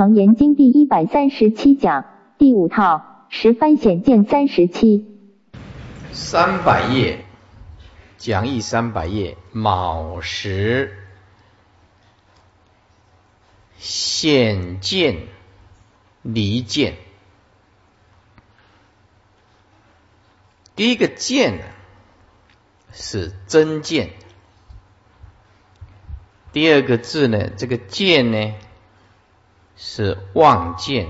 楞严经第一百三十七讲第五套十番显见三十七。三百页讲义三百页卯时显见离见，第一个见呢是真见，第二个字呢，这个见呢是望见，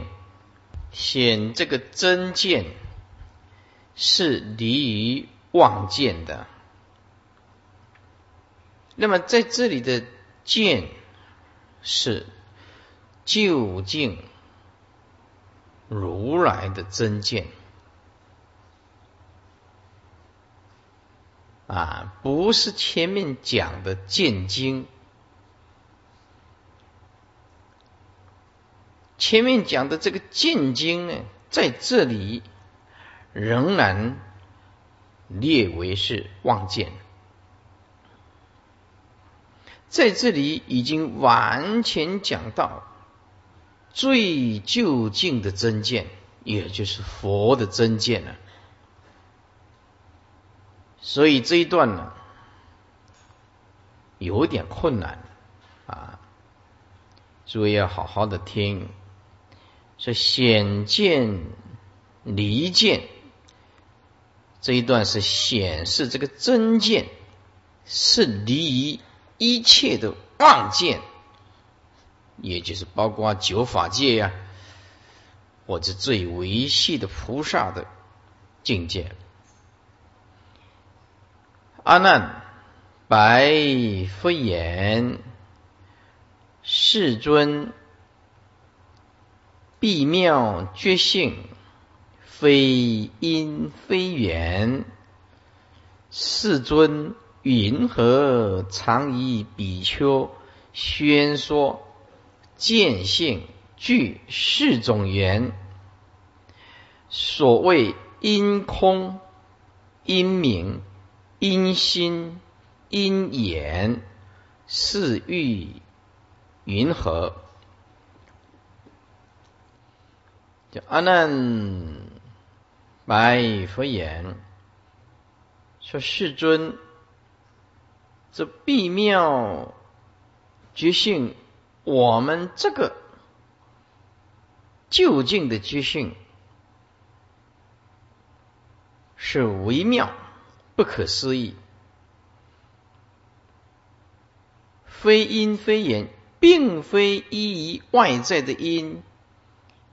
显这个真见是离于望见的。那么在这里的见是究竟如来的真见啊，不是前面讲的见经。前面讲的这个见经呢，在这里仍然列为是望见。在这里已经完全讲到最究竟的真见，也就是佛的真见了。所以这一段呢，有点困难啊，诸位要好好的听。是显见离见这一段是显示这个真见是离一切的妄见，也就是包括九法界呀，或者最维系的菩萨的境界。阿难，白佛言：世尊。必妙觉性，非因非缘。世尊云何常以比丘宣说见性具四种缘？所谓因空、因明、因心、因眼，是欲云何？叫阿难白佛言：“说世尊，这必妙觉性，我们这个究竟的觉性是微妙不可思议，非因非言，并非依于外在的因。”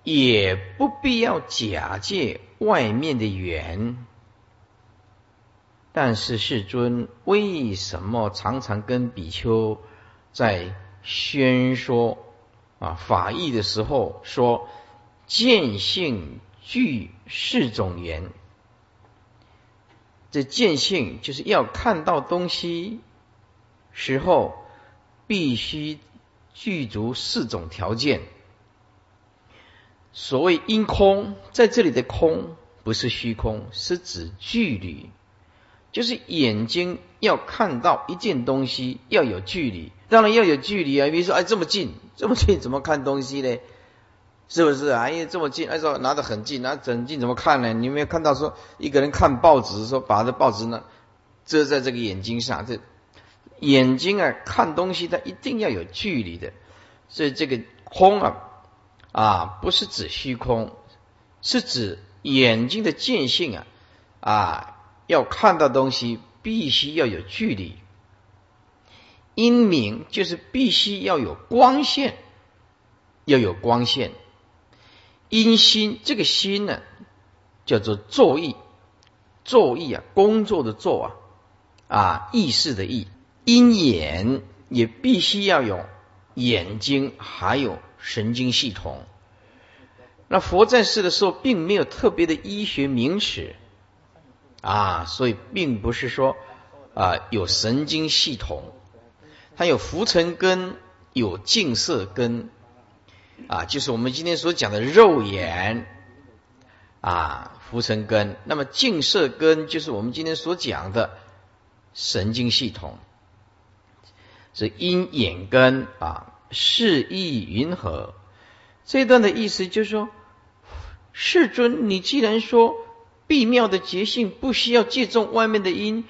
也不必要假借外面的缘，但是世尊为什么常常跟比丘在宣说啊法义的时候说见性具四种缘？这见性就是要看到东西时候，必须具足四种条件。所谓因空，在这里的空不是虚空，是指距离，就是眼睛要看到一件东西要有距离，当然要有距离啊。比如说，哎，这么近，这么近，怎么看东西呢？是不是啊？哎，这么近，哎，说拿得很近，拿很近怎么看呢？你有没有看到说一个人看报纸，说把这报纸呢遮在这个眼睛上，这眼睛啊看东西，它一定要有距离的，所以这个空啊。啊，不是指虚空，是指眼睛的见性啊！啊，要看到东西，必须要有距离。阴明就是必须要有光线，要有光线。阴心这个心呢，叫做作意，作意啊，工作的作啊，啊，意识的意。阴眼也必须要有眼睛，还有。神经系统，那佛在世的时候，并没有特别的医学名词啊，所以并不是说啊有神经系统，它有浮尘根，有净色根啊，就是我们今天所讲的肉眼啊，浮尘根。那么净色根就是我们今天所讲的神经系统，是阴眼根啊。是意云何？这一段的意思就是说，世尊，你既然说必妙的觉性不需要借重外面的因，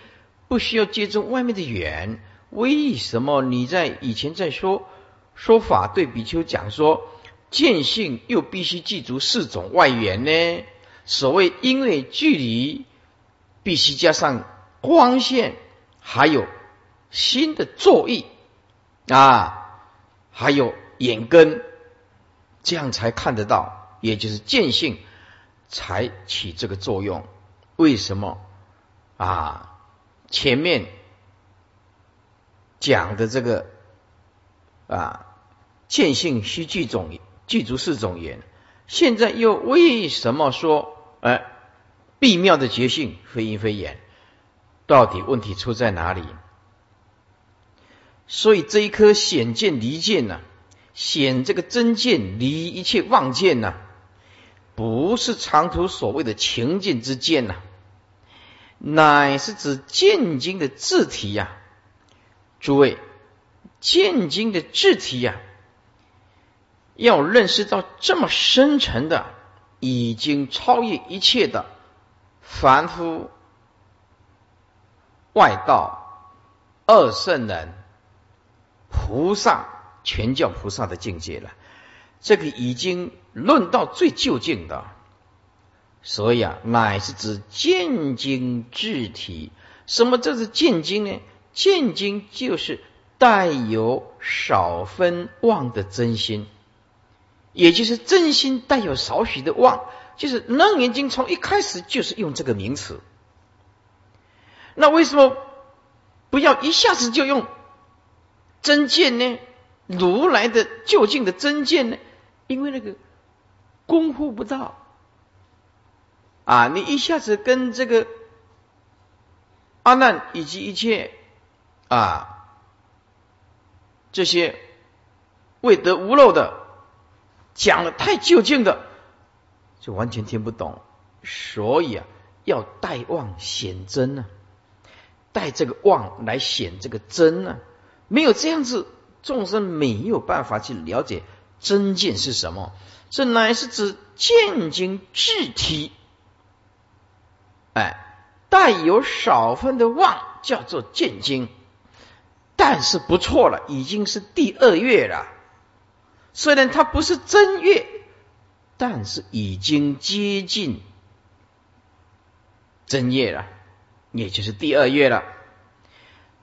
不需要借重外面的缘，为什么你在以前在说说法对比丘讲说见性又必须记住四种外缘呢？所谓因为距离必须加上光线，还有心的作意啊，还有眼根，这样才看得到，也就是见性才起这个作用。为什么啊？前面讲的这个啊，见性需具种具足四种缘，现在又为什么说哎，必妙的觉性非因非缘？到底问题出在哪里？所以这一颗显见离见呢，显这个真见离一切妄见呢，不是长途所谓的情境之见呐。乃是指见经的字体呀，诸位，见经的字体呀，要认识到这么深沉的，已经超越一切的凡夫、外道、二圣人、菩萨、全教菩萨的境界了。这个已经论到最究竟的。所以啊，乃是指见经智体。什么这是见经呢？见经就是带有少分妄的真心，也就是真心带有少许的妄。就是楞严经从一开始就是用这个名词。那为什么不要一下子就用真见呢？如来的究竟的真见呢？因为那个功夫不到。啊！你一下子跟这个阿难以及一切啊这些未得无漏的讲的太究竟的，就完全听不懂。所以啊，要带妄显真呢，带这个妄来显这个真呢。没有这样子，众生没有办法去了解真见是什么。这乃是指见经智体。哎，带有少分的妄叫做见经，但是不错了，已经是第二月了。虽然它不是正月，但是已经接近正月了，也就是第二月了。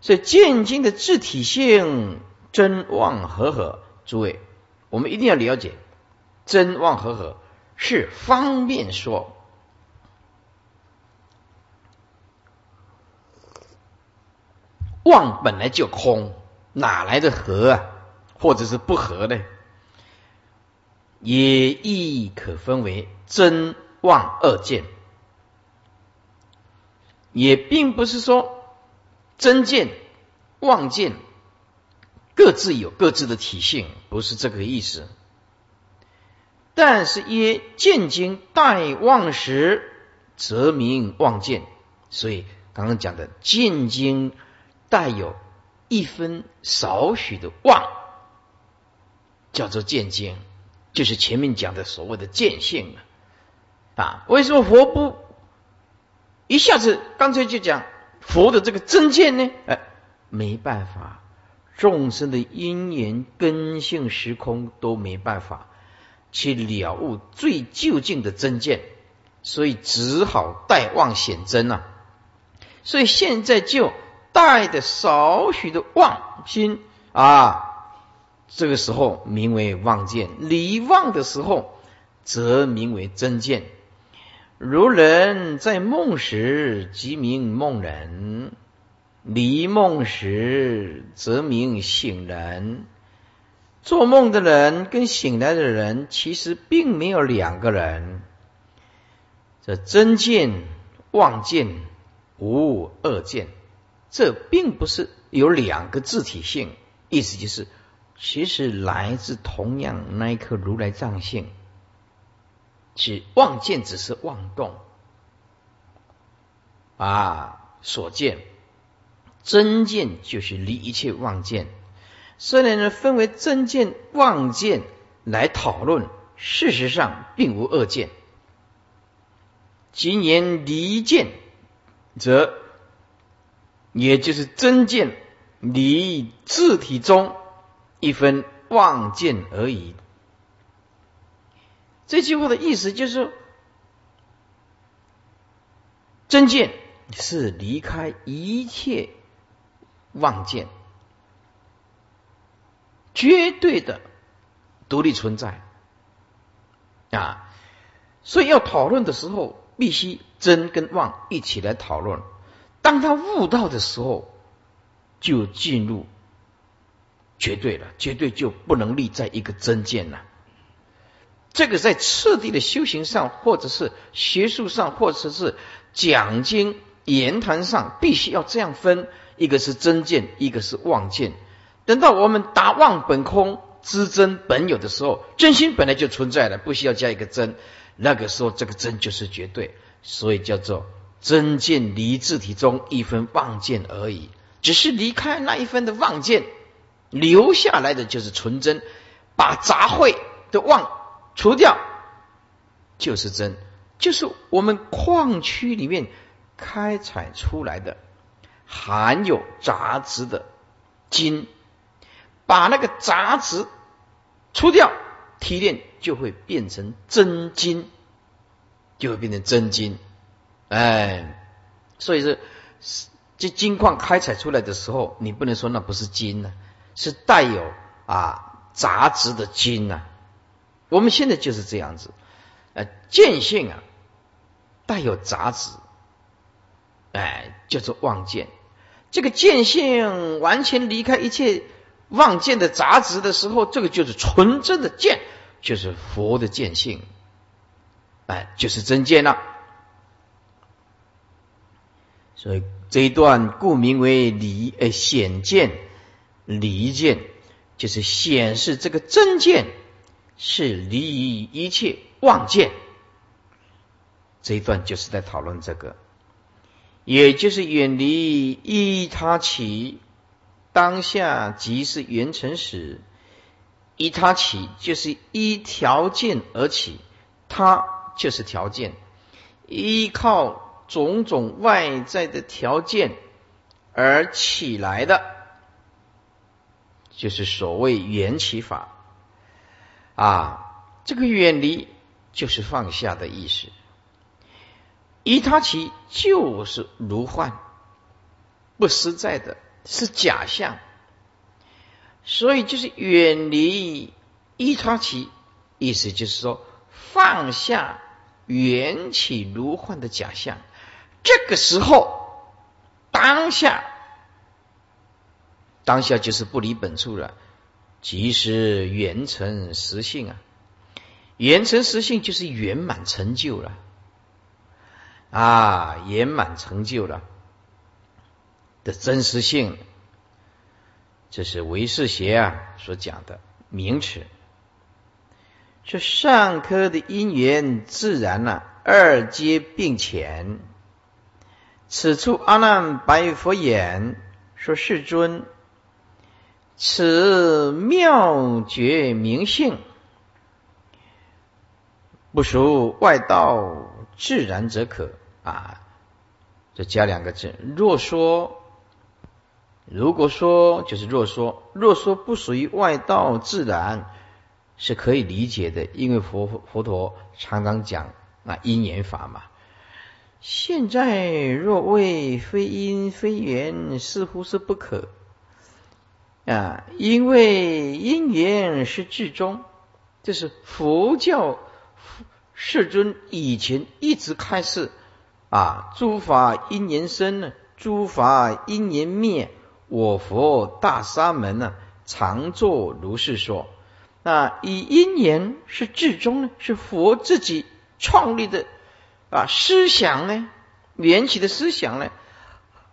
所以见经的自体性真妄合合，诸位，我们一定要了解真妄合合是方便说。妄本来就空，哪来的合啊？或者是不合呢？也亦可分为真妄二见，也并不是说真见、妄见各自有各自的体性，不是这个意思。但是曰见经待妄时，则名妄见。所以刚刚讲的见经。带有一分少许的妄，叫做见经，就是前面讲的所谓的见性啊。为什么佛不一下子干脆就讲佛的这个真见呢？哎，没办法，众生的因缘根性时空都没办法去了悟最究竟的真见，所以只好带妄显真啊。所以现在就。带的少许的妄心啊，这个时候名为妄见；离妄的时候，则名为真见。如人在梦时，即名梦人；离梦时，则名醒人。做梦的人跟醒来的人，其实并没有两个人。这真见、妄见，无二见。这并不是有两个自体性，意思就是，其实来自同样那一颗如来藏性，只妄见只是妄动啊所见，真见就是离一切妄见。虽然呢分为真见、妄见来讨论，事实上并无二见。今言离见，则也就是真见离自体中一分妄见而已。这句话的意思就是，真见是离开一切妄见，绝对的独立存在啊！所以要讨论的时候。必须真跟妄一起来讨论。当他悟道的时候，就进入绝对了，绝对就不能立在一个真见了。这个在次第的修行上，或者是学术上，或者是讲经言谈上，必须要这样分：一个是真见，一个是妄见。等到我们达妄本空知真本有的时候，真心本来就存在了，不需要加一个真。那个时候，这个真就是绝对，所以叫做真见离自体中一分妄见而已。只是离开那一分的妄见，留下来的就是纯真，把杂秽的妄除掉，就是真，就是我们矿区里面开采出来的含有杂质的金，把那个杂质除掉。提炼就会变成真金，就会变成真金，哎，所以说这金矿开采出来的时候，你不能说那不是金呢，是带有啊杂质的金呐。我们现在就是这样子，呃，见性啊带有杂质，哎，叫做妄见。这个见性完全离开一切妄见的杂质的时候，这个就是纯真的见。就是佛的见性，哎，就是真见了。所以这一段故名为离，哎，显见离见，就是显示这个真见是离一切妄见。这一段就是在讨论这个，也就是远离依他起，当下即是缘成时。依他起，就是依条件而起，他就是条件，依靠种种外在的条件而起来的，就是所谓缘起法。啊，这个远离就是放下的意思。依他起就是如幻，不实在的，是假象。所以就是远离依他起，意思就是说放下缘起如幻的假象。这个时候，当下，当下就是不离本处了，即是圆成实性啊！圆成实性就是圆满成就了啊！圆满成就了的真实性。这是唯识学啊所讲的名词。说上科的因缘自然呢，二皆并浅。此处阿难白佛言：说世尊，此妙觉明性，不属外道自然则可啊。这加两个字，若说。如果说就是若说，若说不属于外道自然，是可以理解的，因为佛佛陀常常讲啊因缘法嘛。现在若谓非因非缘，似乎是不可啊，因为因缘是至终，这是佛教世尊以前一直开示啊，诸法因缘生，诸法因缘灭。我佛大沙门呢，常作如是说。那以因缘是至终呢，是佛自己创立的啊思想呢，缘起的思想呢，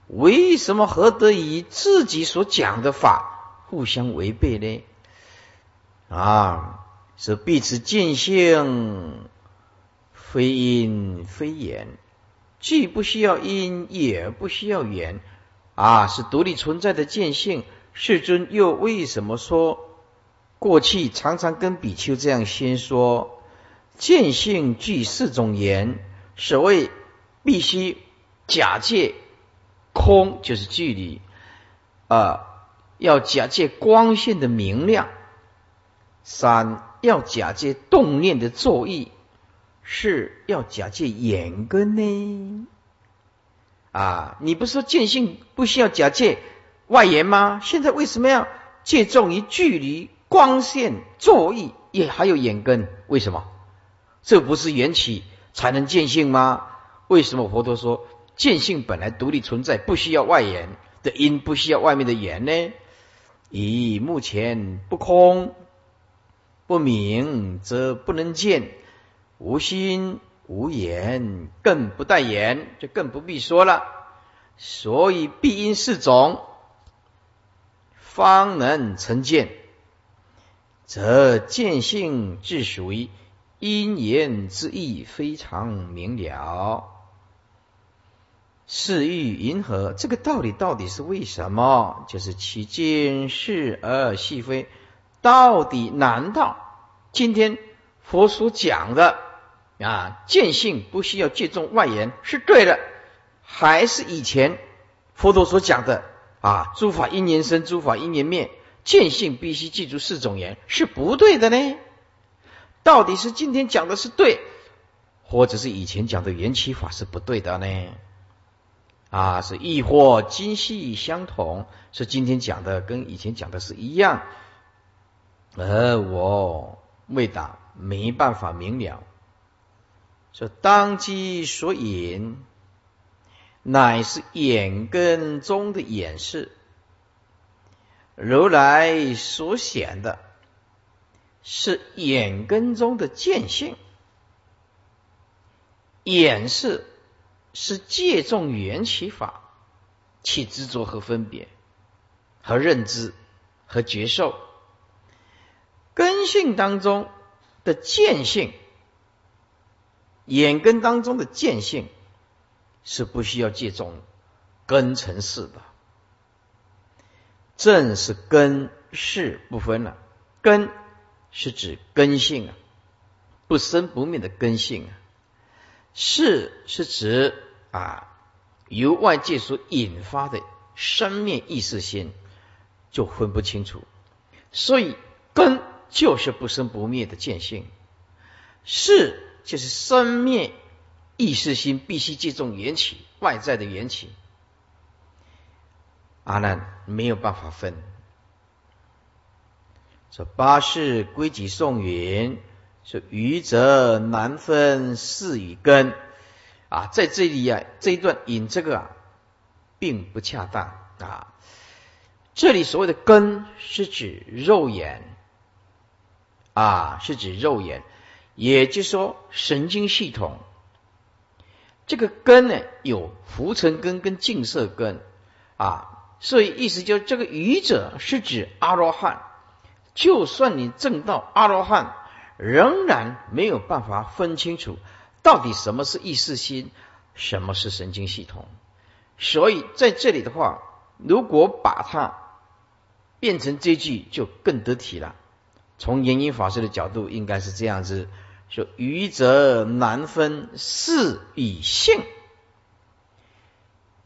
为什么何得以自己所讲的法互相违背呢？啊，是彼此见性，非因非缘，既不需要因，也不需要缘。啊，是独立存在的见性，世尊又为什么说过去常常跟比丘这样先说：见性具四种缘，所谓必须假借空，就是距离。啊，要假借光线的明亮；三要假借动念的作意；是要假借眼根呢。啊，你不是说见性不需要假借外言吗？现在为什么要借重于距离？光线作意也还有眼根，为什么？这不是缘起才能见性吗？为什么佛陀说见性本来独立存在，不需要外缘的因，不需要外面的缘呢？以目前不空不明，则不能见；无心无言，更不带言，就更不必说了。所以必因四种，方能成见。则见性自属于因缘之意，非常明了。是欲银河，这个道理到底是为什么？就是其见是而细非。到底难道今天佛所讲的啊见性不需要借重外缘是对的，还是以前佛陀所讲的啊诸法因缘生，诸法因缘灭？见性必须记住四种言是不对的呢？到底是今天讲的是对，或者是以前讲的缘起法是不对的呢？啊，是亦或今系相同？是今天讲的跟以前讲的是一样？而我未答，没办法明了。说当机所引，乃是眼根中的眼视。如来所显的，是眼根中的见性；眼是是借重缘起法，起执着和分别，和认知和觉受。根性当中的见性，眼根当中的见性，是不需要借种根尘世的。正是根世不分了，根是指根性啊，不生不灭的根性啊；是是指啊由外界所引发的生灭意识心，就分不清楚。所以根就是不生不灭的见性，是就是生灭意识心必须借重缘起外在的缘起。阿难没有办法分。说八世归集颂云，说愚者难分事与根啊，在这里啊这一段引这个啊，并不恰当啊。这里所谓的根是指肉眼啊，是指肉眼，也就是说神经系统。这个根呢，有浮尘根跟净色根啊。所以意思就是，这个愚者是指阿罗汉。就算你证到阿罗汉，仍然没有办法分清楚到底什么是意识心，什么是神经系统。所以在这里的话，如果把它变成这句，就更得体了。从言音法师的角度，应该是这样子：说愚者难分事与性，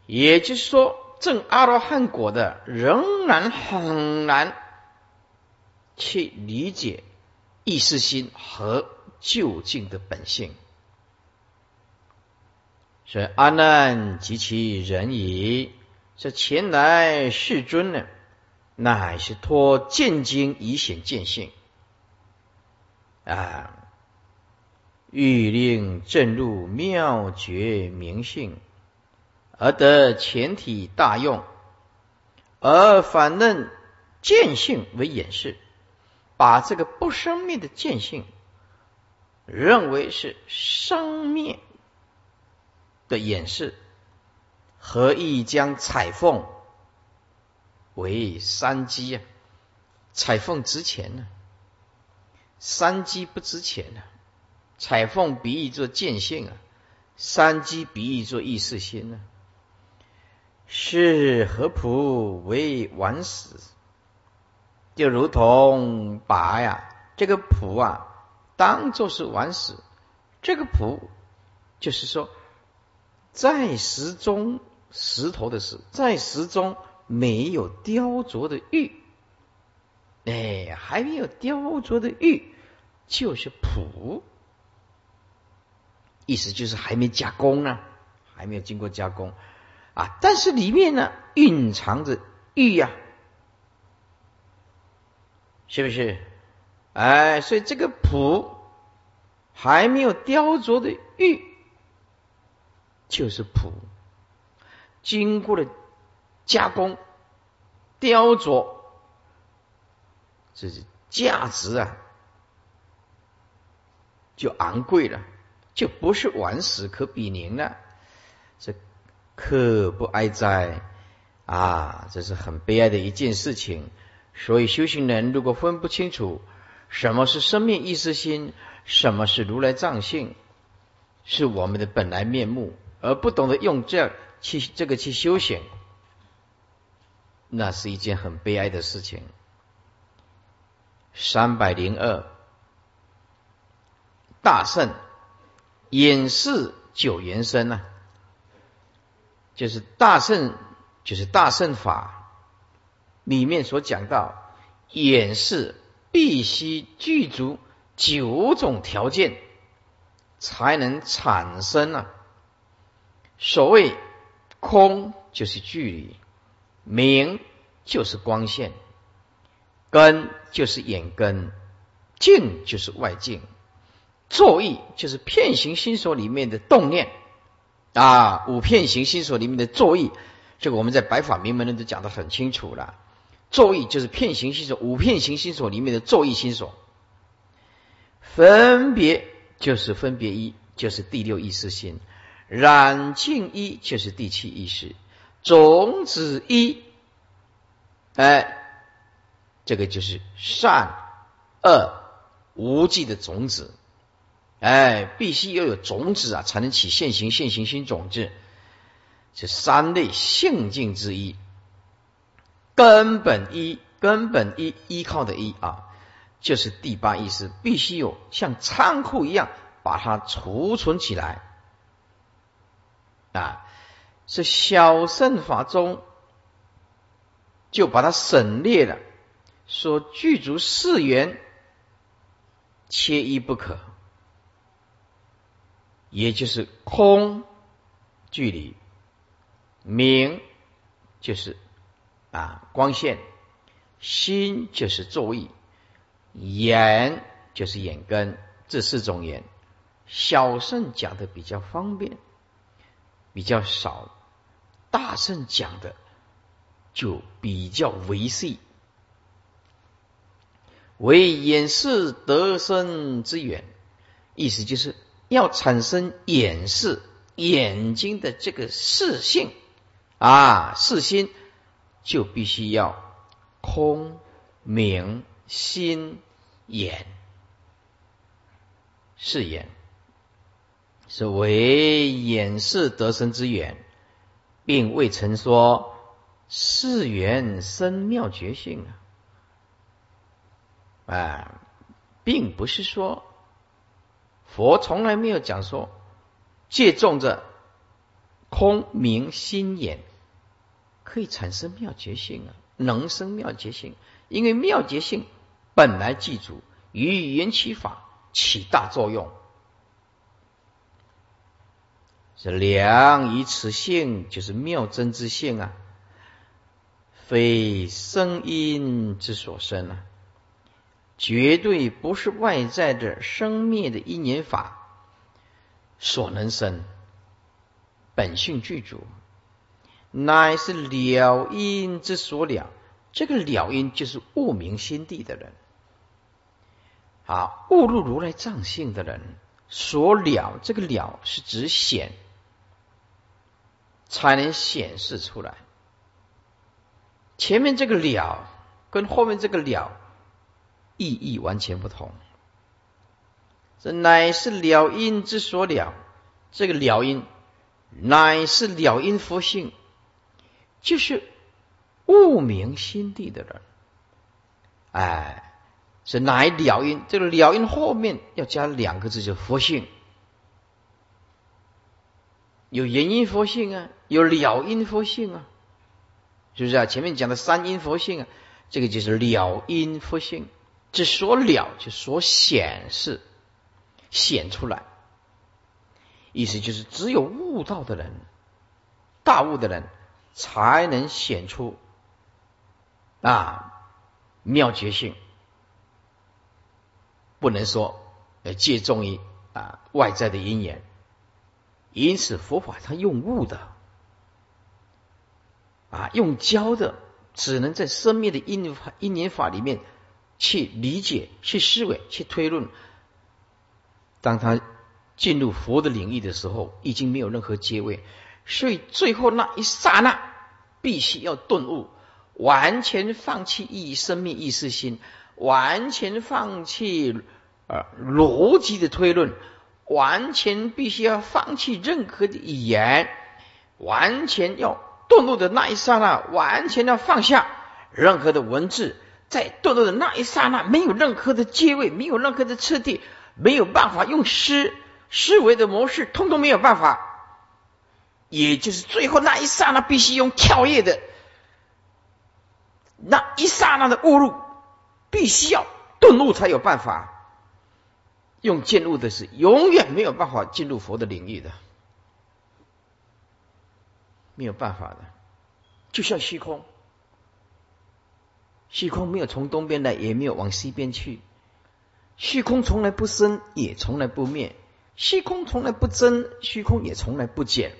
也就是说。证阿罗汉果的仍然很难去理解意识心和究竟的本性，所以阿难及其人矣，这前来世尊呢，乃是托见经以显见性。啊，欲令正入妙觉明性。而得全体大用，而反认见性为掩饰，把这个不生灭的见性认为是生灭的掩饰，何意将彩凤为三鸡啊？彩凤值钱呢，三鸡不值钱呢。彩凤比喻作见性啊，山鸡比喻作意识心呢。是何普为顽石？就如同把呀这个蒲啊当做是顽石，这个蒲就是说在石中石头的石，在石中没有雕琢的玉，哎，还没有雕琢的玉就是蒲，意思就是还没加工呢，还没有经过加工啊，但是里面呢蕴藏着玉呀。是不是？哎，所以这个蒲还没有雕琢的玉，就是蒲。经过了加工、雕琢，这是价值啊，就昂贵了，就不是顽石可比宁了。这可不哀哉啊！这是很悲哀的一件事情。所以修行人如果分不清楚什么是生命意识心，什么是如来藏性，是我们的本来面目，而不懂得用这去这个去修行，那是一件很悲哀的事情。三百零二，大圣演示九元身啊，就是大圣，就是大圣法。里面所讲到，演示必须具足九种条件，才能产生啊。所谓空就是距离，明就是光线，根就是眼根，境就是外境，作意就是片行心所里面的动念啊。五片行心所里面的作意，这个我们在白法明门人都讲得很清楚了。作意就是片形心所，五片形心所里面的作意心所，分别就是分别一，就是第六意识心；染净一就是第七意识；种子一，哎，这个就是善恶无忌的种子，哎，必须要有种子啊，才能起现行现行心种子，这三类性境之一。根本一，根本一依靠的一啊，就是第八意识，必须有像仓库一样把它储存起来啊。是小圣法中就把它省略了，说具足四缘，缺一不可，也就是空距离，明就是。啊，光线，心就是作意，眼就是眼根，这四种眼，小圣讲的比较方便，比较少；大圣讲的就比较维细，为眼视得生之源，意思就是要产生眼视眼睛的这个视性啊，视心。就必须要空明心眼是眼，是为眼视得生之源，并未曾说是缘生妙觉性啊！啊，并不是说佛从来没有讲说借重着空明心眼。可以产生妙觉性啊，能生妙觉性，因为妙觉性本来记住与缘起法起大作用，是良以此性就是妙真之性啊，非声音之所生啊，绝对不是外在的生灭的因缘法所能生，本性具足。乃是了因之所了，这个了因就是悟明心地的人，啊，悟入如来藏性的人所了，这个了是指显，才能显示出来。前面这个了跟后面这个了意义完全不同，这乃是了因之所了，这个了因乃是了因佛性。就是悟明心地的人哎，是乃了因。这个了因后面要加两个字，叫佛性。有原因佛性啊，有了因佛性啊，是不是啊？前面讲的三因佛性啊，这个就是了因佛性。这所了就所显示显出来，意思就是只有悟道的人，大悟的人才能显出啊妙觉性，不能说呃借重于啊外在的因缘。因此，佛法它用悟的，啊，用教的，只能在生命的因、因缘法里面去理解、去思维、去推论。当他进入佛的领域的时候，已经没有任何阶位，所以最后那一刹那，必须要顿悟，完全放弃意生命意识心，完全放弃呃逻辑的推论。完全必须要放弃任何的语言，完全要顿悟的那一刹那，完全要放下任何的文字，在堕落的那一刹那，没有任何的阶位，没有任何的次第，没有办法用思思维的模式，通通没有办法。也就是最后那一刹那，必须用跳跃的那一刹那的误入，必须要顿悟才有办法。用见悟的是永远没有办法进入佛的领域的，没有办法的，就像虚空，虚空没有从东边来，也没有往西边去，虚空从来不生，也从来不灭，虚空从来不增，虚空也从来不减。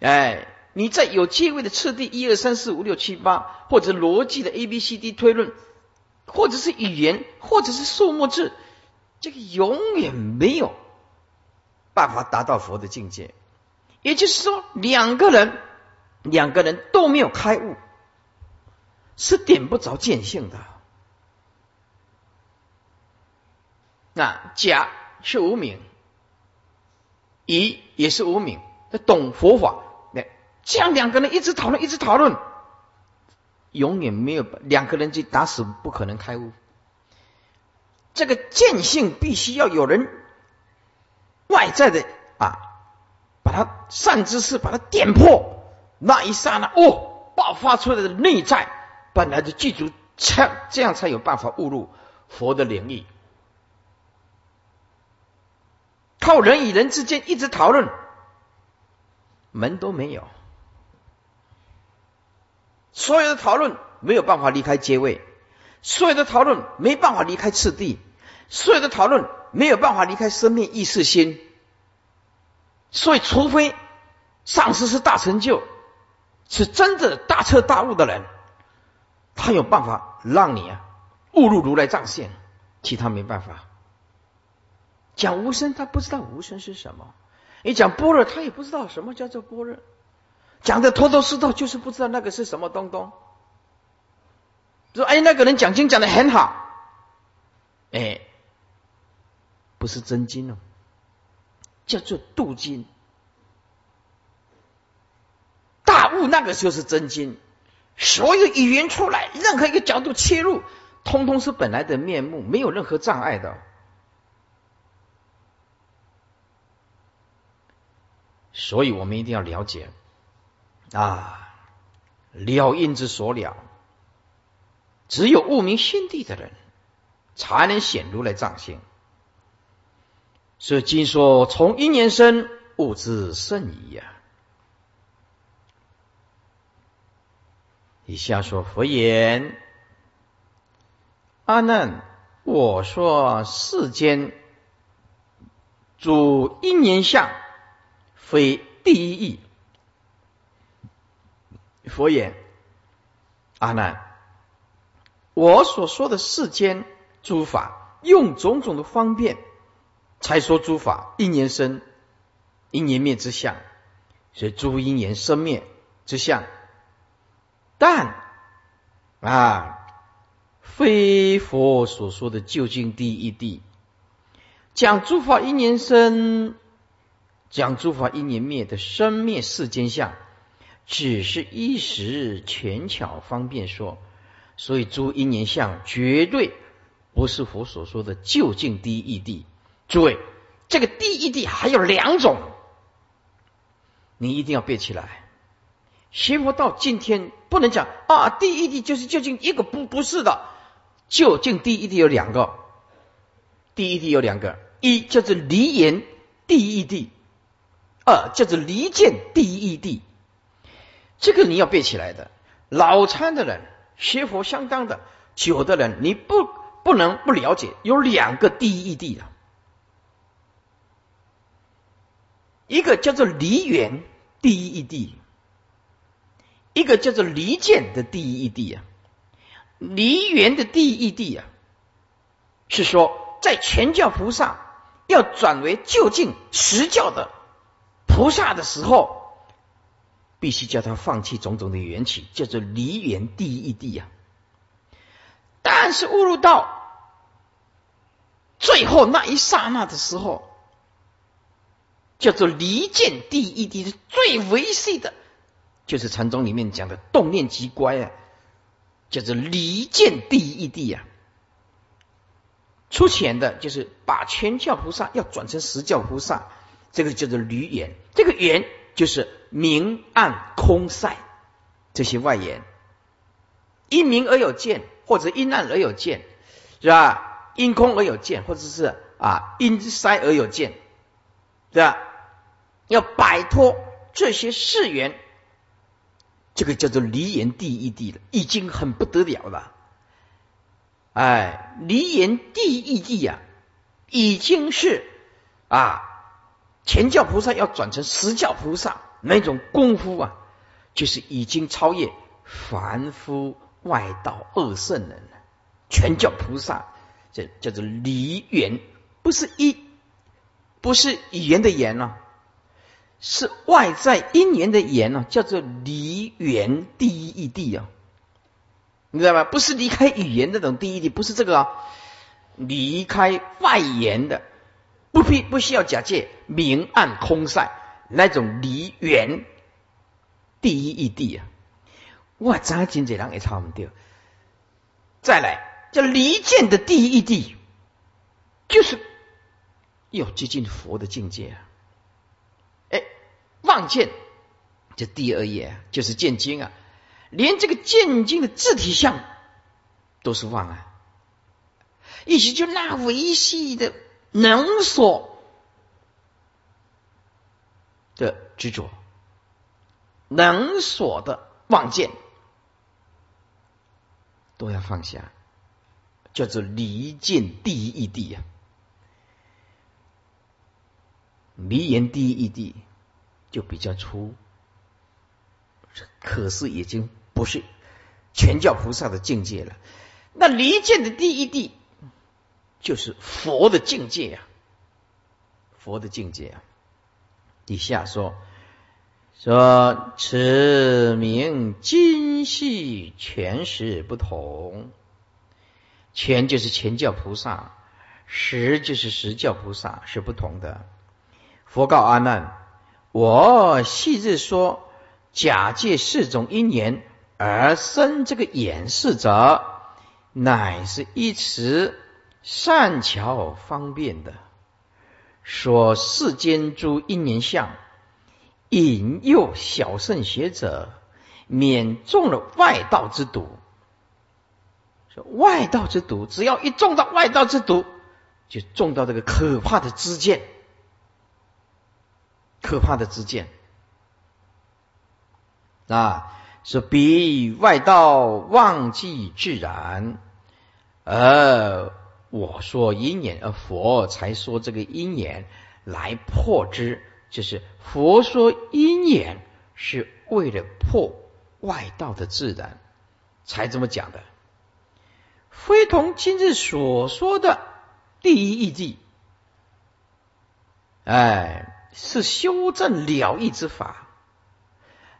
哎，你在有阶位的次第一二三四五六七八，或者逻辑的 A B C D 推论，或者是语言，或者是数目字。这个永远没有办法达到佛的境界，也就是说，两个人两个人都没有开悟，是点不着见性的。那甲是无名，乙也是无名，他懂佛法，那这样两个人一直讨论，一直讨论，永远没有两个人就打死不可能开悟。这个见性必须要有人外在的啊，把它善知识把它点破，那一刹那哦，爆发出来的内在本来的具足，这这样才有办法误入佛的领域。靠人与人之间一直讨论，门都没有，所有的讨论没有办法离开阶位，所有的讨论没办法离开次第。所有的讨论没有办法离开生命意识心，所以除非上师是大成就，是真的大彻大悟的人，他有办法让你啊误入如来藏线，其他没办法。讲无声，他不知道无声是什么；你讲般若，他也不知道什么叫做般若。讲的头头是道，就是不知道那个是什么东东。说哎，那个人讲经讲的很好，哎。不是真经哦，叫做度经。大悟那个时候是真经，所有语言出来，任何一个角度切入，通通是本来的面目，没有任何障碍的。所以我们一定要了解啊，了因之所了，只有悟明心地的人，才能显如来藏性。所以经说从因缘生，物之甚矣呀。以下说佛言：阿难，我说世间主因缘相，非第一义。佛言：阿难，我所说的世间诸法，用种种的方便。才说诸法因缘生，因缘灭之相，所以诸因缘生灭之相。但啊，非佛所说的究竟第一谛。讲诸法因缘生，讲诸法因缘灭的生灭世间相，只是一时权巧方便说，所以诸因缘相绝对不是佛所说的究竟第一地。诸位，这个第一地还有两种，你一定要背起来。学佛到今天不能讲啊，第一义谛就是究竟一个不不是的，究竟第一义谛有两个，第一义谛有两个，一叫做离言第一义谛，二叫做离见第一义谛。这个你要背起来的。老参的人，学佛相当的久的人，你不不能不了解，有两个第一义谛的。一个叫做离缘第一义谛，一个叫做离间的第一义谛啊。离缘的第一义谛啊，是说在全教菩萨要转为就近实教的菩萨的时候，必须叫他放弃种种的缘起，叫做离缘第一义谛啊。但是误入到最后那一刹那的时候。叫做离间第一义谛是最维系的，就是禅宗里面讲的动念即乖啊，叫做离间第一谛啊。出钱的就是把全教菩萨要转成十教菩萨，这个叫做离缘，这个缘就是明暗空塞这些外缘，因明而有见，或者因暗而有见，是吧？因空而有见，或者是啊因塞而有见，对吧？要摆脱这些世缘，这个叫做离言第一谛了，已经很不得了了。哎，离言第一谛呀，已经是啊，前教菩萨要转成十教菩萨那种功夫啊，就是已经超越凡夫外道二圣人了。全教菩萨，这叫做离缘，不是一，不是语言的言啊。是外在因缘的缘呢，叫做离缘第一义地哦，你知道吗？不是离开语言那种第一地，不是这个啊，离开外缘的，不必不需要假借明暗空塞那种离缘第一义地啊。我真真济人也抄唔掉。再来叫离间的第一义地，就是要接近佛的境界啊。望见，这第二页就是见经啊，连这个见经的字体像都是望啊，意思就那维系的能所的执着，能所的望见都要放下，叫做离见第一义谛啊，离言第一义谛。就比较粗，可是已经不是全教菩萨的境界了。那离间的第一谛，就是佛的境界呀，佛的境界啊。底下说说此名精细全实不同，全就是全教菩萨，实就是实教菩萨是不同的。佛告阿难。我昔日说假借四种因缘而生这个眼视者，乃是一词善巧方便的，说世间诸因缘相，引诱小圣学者免中了外道之毒。说外道之毒，只要一中到外道之毒，就中到这个可怕的知见。可怕的之见。啊，是比外道忘记自然，而我说因缘，而佛才说这个因缘来破之，就是佛说因缘是为了破外道的自然，才这么讲的，非同今日所说的第一义谛，哎。是修正了义之法，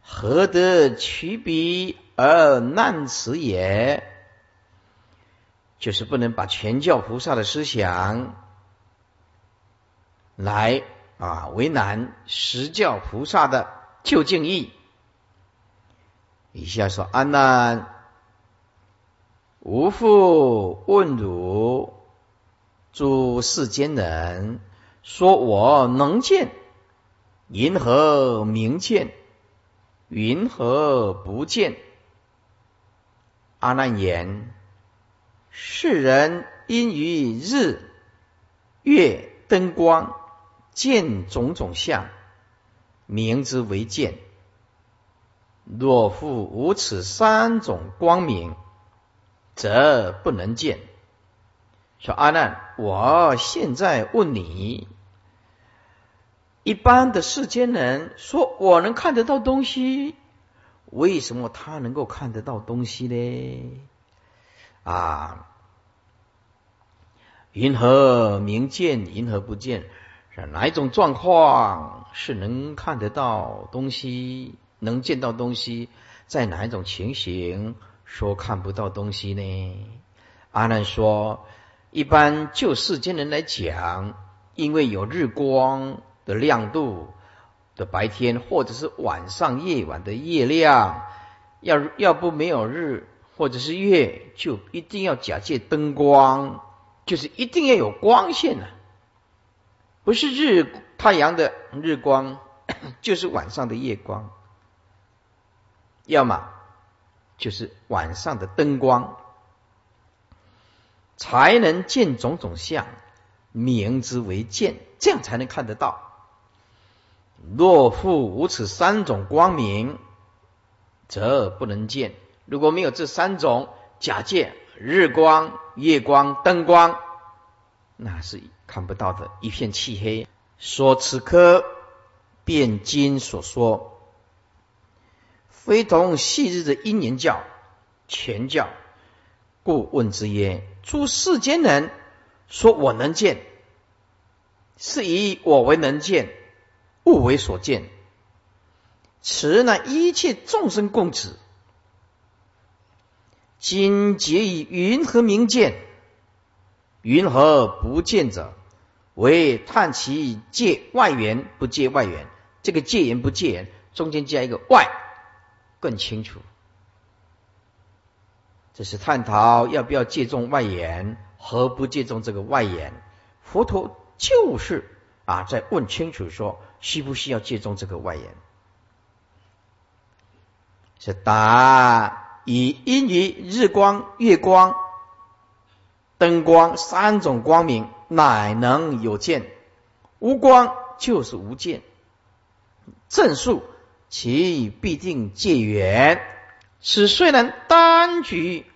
何得取彼而难此也？就是不能把全教菩萨的思想来啊为难十教菩萨的究竟义。以下说：安难，吾复问汝：诸世间人说我能见，云何明见？云何不见？阿难言：世人因于日月灯光见种种相，名之为见。若复无此三种光明，则不能见。说阿难，我现在问你：一般的世间人说我能看得到东西，为什么他能够看得到东西呢？啊，云何明见？云何不见？是哪一种状况是能看得到东西？能见到东西，在哪一种情形说看不到东西呢？阿难说，一般就世间人来讲，因为有日光的亮度的白天，或者是晚上夜晚的夜亮，要要不没有日或者是月，就一定要假借灯光，就是一定要有光线啊，不是日太阳的日光，就是晚上的夜光。要么就是晚上的灯光，才能见种种相，名之为见，这样才能看得到。若复无此三种光明，则不能见。如果没有这三种，假借日光、月光、灯光，那是看不到的，一片漆黑。说此科，辩经所说。非同昔日的因缘教、前教，故问之曰：诸世间人说我能见，是以我为能见，物为所见。此乃一切众生共此。今结以云何明见？云何不见者？为叹其借外缘不借外缘。这个借缘不借缘，中间加一个外。更清楚，这是探讨要不要借重外延和不借重这个外缘。佛陀就是啊，在问清楚说，需不需要借重这个外延？是答以因于日光、月光、灯光三种光明，乃能有见；无光就是无见。正数。其必定借缘，此虽然单举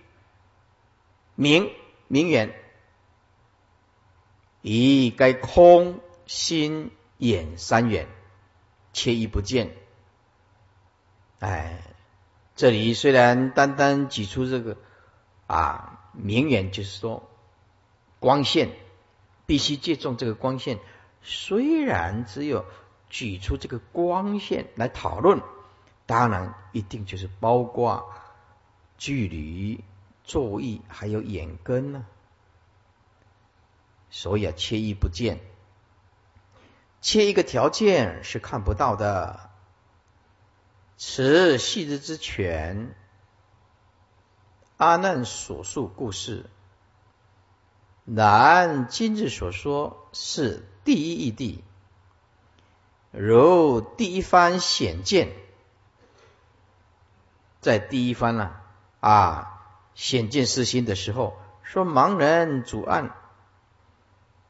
名名缘，以该空心眼三远，切一不见。哎，这里虽然单单举出这个啊名缘，就是说光线必须借重这个光线，虽然只有。举出这个光线来讨论，当然一定就是包括距离、坐意还有眼根呢。所以啊，切意不见，切一个条件是看不到的。此细日之权，阿难所述故事，然今日所说是第一义谛。如第一番显见，在第一番呢啊显见世心的时候，说盲人主暗，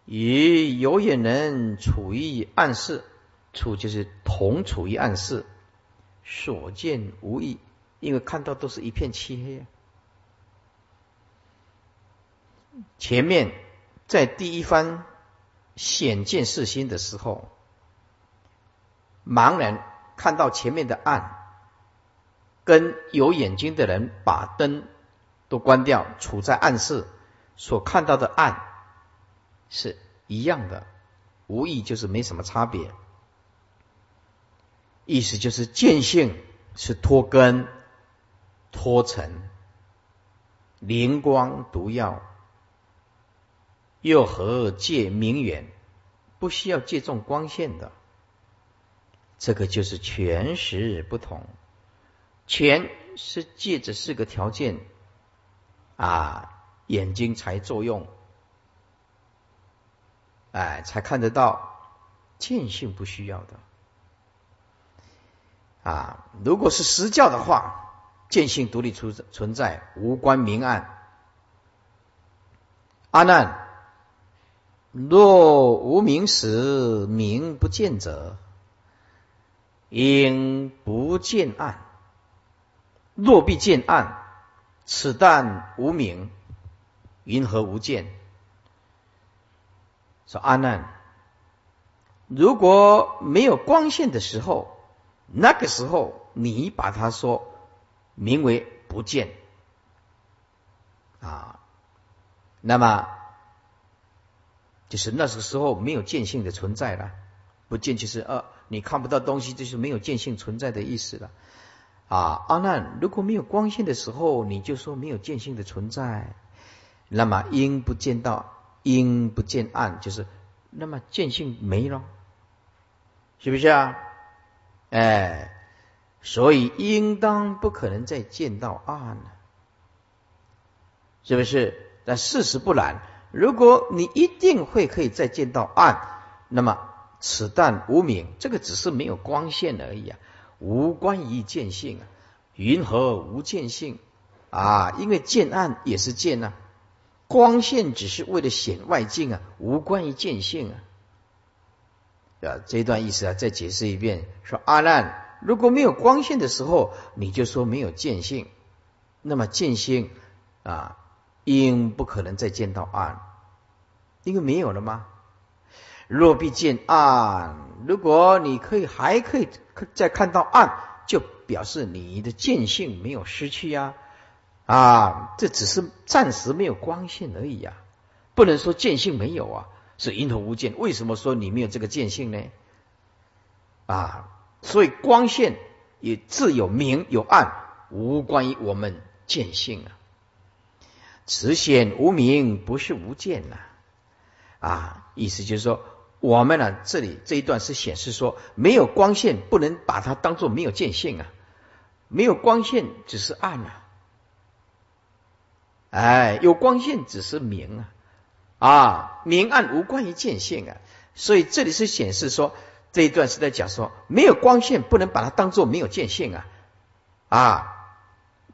与有眼人处于暗室，处就是同处于暗室，所见无异，因为看到都是一片漆黑。前面在第一番显见世心的时候。盲人看到前面的暗，跟有眼睛的人把灯都关掉，处在暗室所看到的暗是一样的，无异就是没什么差别。意思就是见性是脱根、脱尘、灵光毒药，又何借明远？不需要借重光线的。这个就是全实不同，全是借着四个条件啊，眼睛才作用，哎，才看得到。见性不需要的啊！如果是实教的话，见性独立存存在，无关明暗。阿难，若无明时，明不见者，应不见暗；若必见暗，此但无明，云何无见？说阿难。如果没有光线的时候，那个时候你把它说名为不见啊，那么就是那个时候没有见性的存在了。不见就是呃，你看不到东西，就是没有见性存在的意思了啊。阿难，如果没有光线的时候，你就说没有见性的存在，那么因不见到，因不见暗，就是那么见性没了。是不是啊？哎，所以应当不可能再见到暗了，是不是？但事实不然。如果你一定会可以再见到暗，那么此但无明，这个只是没有光线而已啊，无关于见性啊。云何无见性啊？因为见暗也是见啊，光线只是为了显外境啊，无关于见性啊。啊，这段意思啊，再解释一遍。说阿难，如果没有光线的时候，你就说没有见性，那么见性啊，应不可能再见到暗，因为没有了吗？若必见暗，如果你可以还可以再看到暗，就表示你的见性没有失去呀。啊，这只是暂时没有光线而已呀，不能说见性没有啊。是因头无见，为什么说你没有这个见性呢？啊，所以光线也自有明有暗，无关于我们见性啊。此显无明，不是无见呐。啊，意思就是说，我们呢这里这一段是显示说，没有光线不能把它当做没有见性啊，没有光线只是暗啊，哎，有光线只是明啊。啊，明暗无关于见性啊，所以这里是显示说这一段是在讲说，没有光线不能把它当做没有见性啊，啊，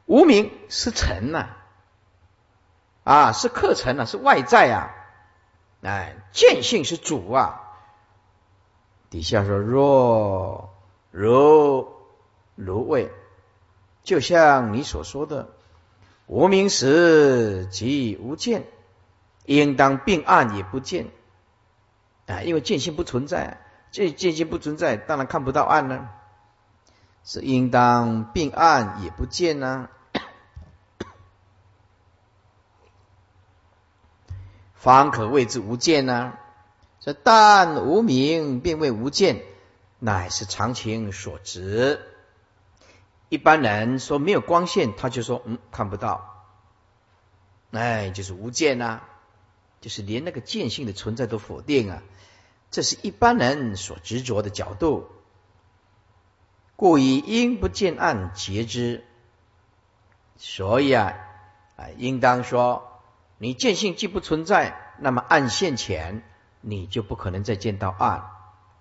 无名是尘呐，啊是客尘啊，是外在啊，哎，见性是主啊。底下说若如如未，就像你所说的，无名时即无见。应当并暗也不见啊，因为见性不存在，这见性不存在，当然看不到暗呢。是应当并暗也不见呢，方可谓之无见呢。这但无名并未无见，乃是常情所值。一般人说没有光线，他就说嗯看不到，哎，就是无见呐。就是连那个见性的存在都否定啊，这是一般人所执着的角度。故以因不见暗结之，所以啊啊，应当说，你见性既不存在，那么暗现前，你就不可能再见到暗，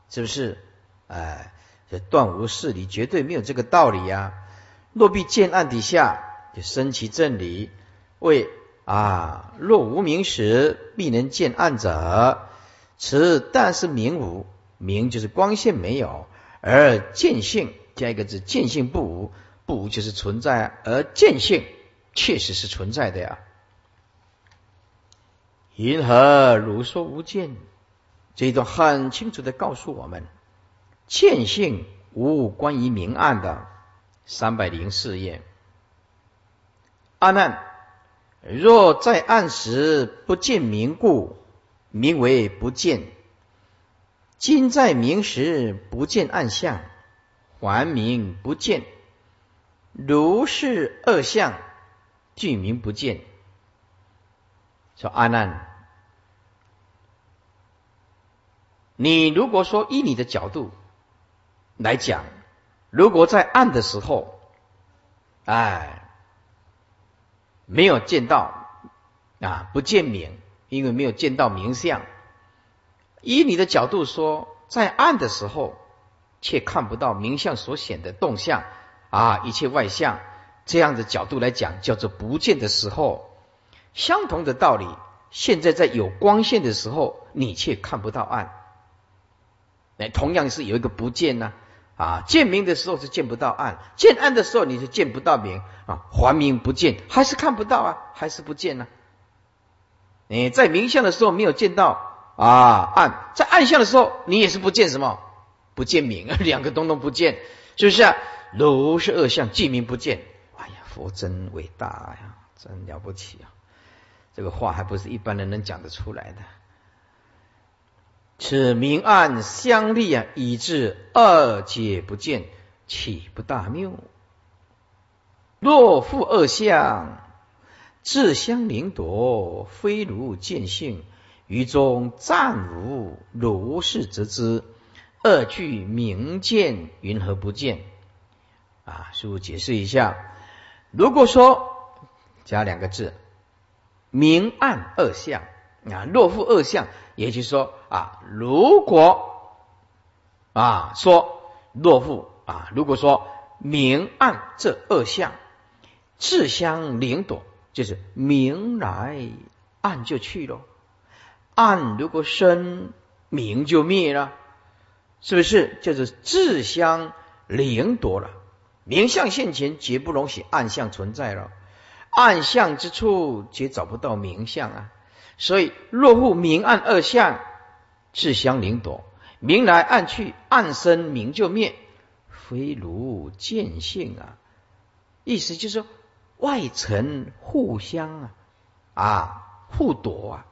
是不是？哎，这断无事理，绝对没有这个道理呀。若必见暗底下，就生其正理，为。啊，若无明时，必能见暗者，此但是明无，明就是光线没有，而见性加一个字，见性不无，不无就是存在，而见性确实是存在的呀。云何如说无见？这一段很清楚的告诉我们，见性无关于明暗的三百零四页，阿难。若在暗时不见明故，名为不见；今在明时不见暗相，还名不见。如是二相，具名不见。说阿难，你如果说依你的角度来讲，如果在暗的时候，哎。没有见到啊，不见明，因为没有见到明相。以你的角度说，在暗的时候，却看不到明相所显的动向啊，一切外相，这样的角度来讲，叫做不见的时候。相同的道理，现在在有光线的时候，你却看不到暗。哎，同样是有一个不见呢，啊见明的时候是见不到暗，见暗的时候你是见不到明啊，还明不见，还是看不到啊，还是不见呢？你在明相的时候没有见到啊暗，在暗相的时候你也是不见什么，不见明，两个东东不见，是不是啊？如是二相，见明不见。哎呀，佛真伟大呀，真了不起啊！这个话还不是一般人能讲得出来的。此明暗相立啊，以致二解不见，岂不大谬？若复二相，自相凌夺，非如见性，于中暂无如是，则知二俱明见，云何不见？啊，师父解释一下。如果说加两个字。明暗二相啊，若复二相，也就是说啊，如果啊说若复啊，如果说明暗这二相自相灵躲，就是明来暗就去了，暗如果生，明就灭了，是不是？就是自相灵夺了，明相现前，绝不容许暗相存在了。暗相之处，皆找不到明相啊！所以若复明暗二相，自相灵夺，明来暗去，暗生明就灭，非如见性啊！意思就是说，外层互相啊啊互夺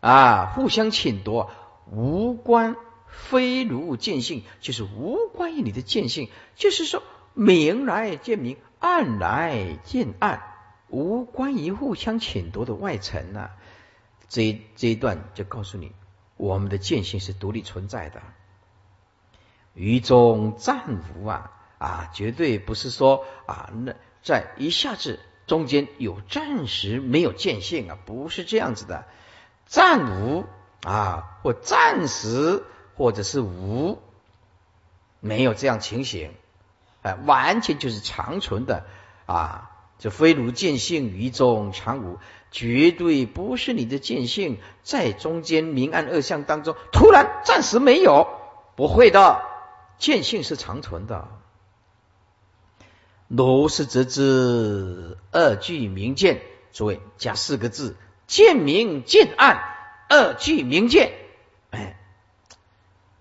啊啊互相侵夺，无关非如见性，就是无关于你的见性，就是说明来见明。暗来见暗，无关于互相侵夺的外层啊。这这一段就告诉你，我们的见性是独立存在的。于中暂无啊啊，绝对不是说啊，那在一下子中间有暂时没有见性啊，不是这样子的。暂无啊，或暂时，或者是无，没有这样情形。哎完全就是长存的啊！这非如见性于中常无，绝对不是你的见性在中间明暗二相当中突然暂时没有，不会的，见性是长存的。如是则知二俱明见，诸位加四个字：见明见暗，二俱明见。哎，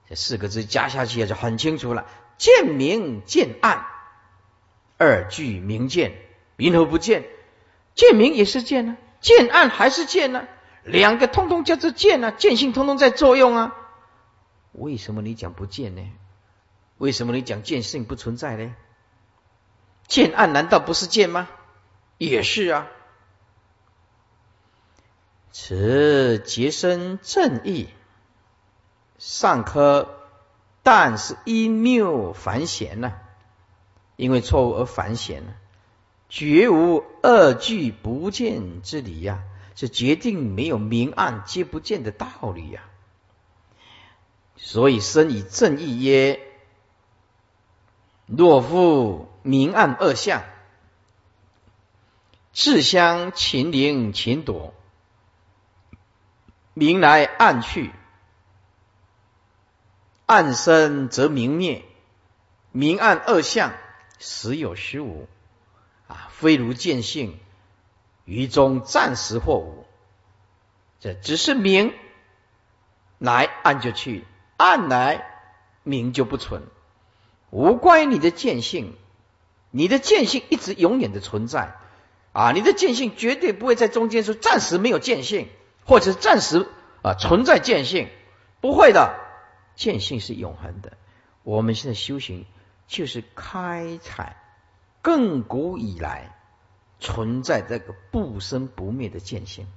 这四个字加下去就很清楚了。见明见暗，二俱明见，明何不见？见明也是见呢，见暗还是见呢？两个通通叫做见呢，见性通通在作用啊。为什么你讲不见呢？为什么你讲见性不存在呢？见暗难道不是见吗？也是啊。此结生正义，上科。但是因谬反显呢？因为错误而反显呢？绝无二俱不见之理呀，是决定没有明暗皆不见的道理呀。所以生以正义曰：若复明暗二相，自相秦灵秦夺，明来暗去。暗生则明灭，明暗二相时有时无啊，非如见性，于中暂时或无。这只是明来暗就去，暗来明就不存，无关于你的见性。你的见性一直永远的存在啊，你的见性绝对不会在中间说暂时没有见性，或者是暂时啊存在见性，不会的。见性是永恒的，我们现在修行就是开采亘古以来存在这个不生不灭的见性，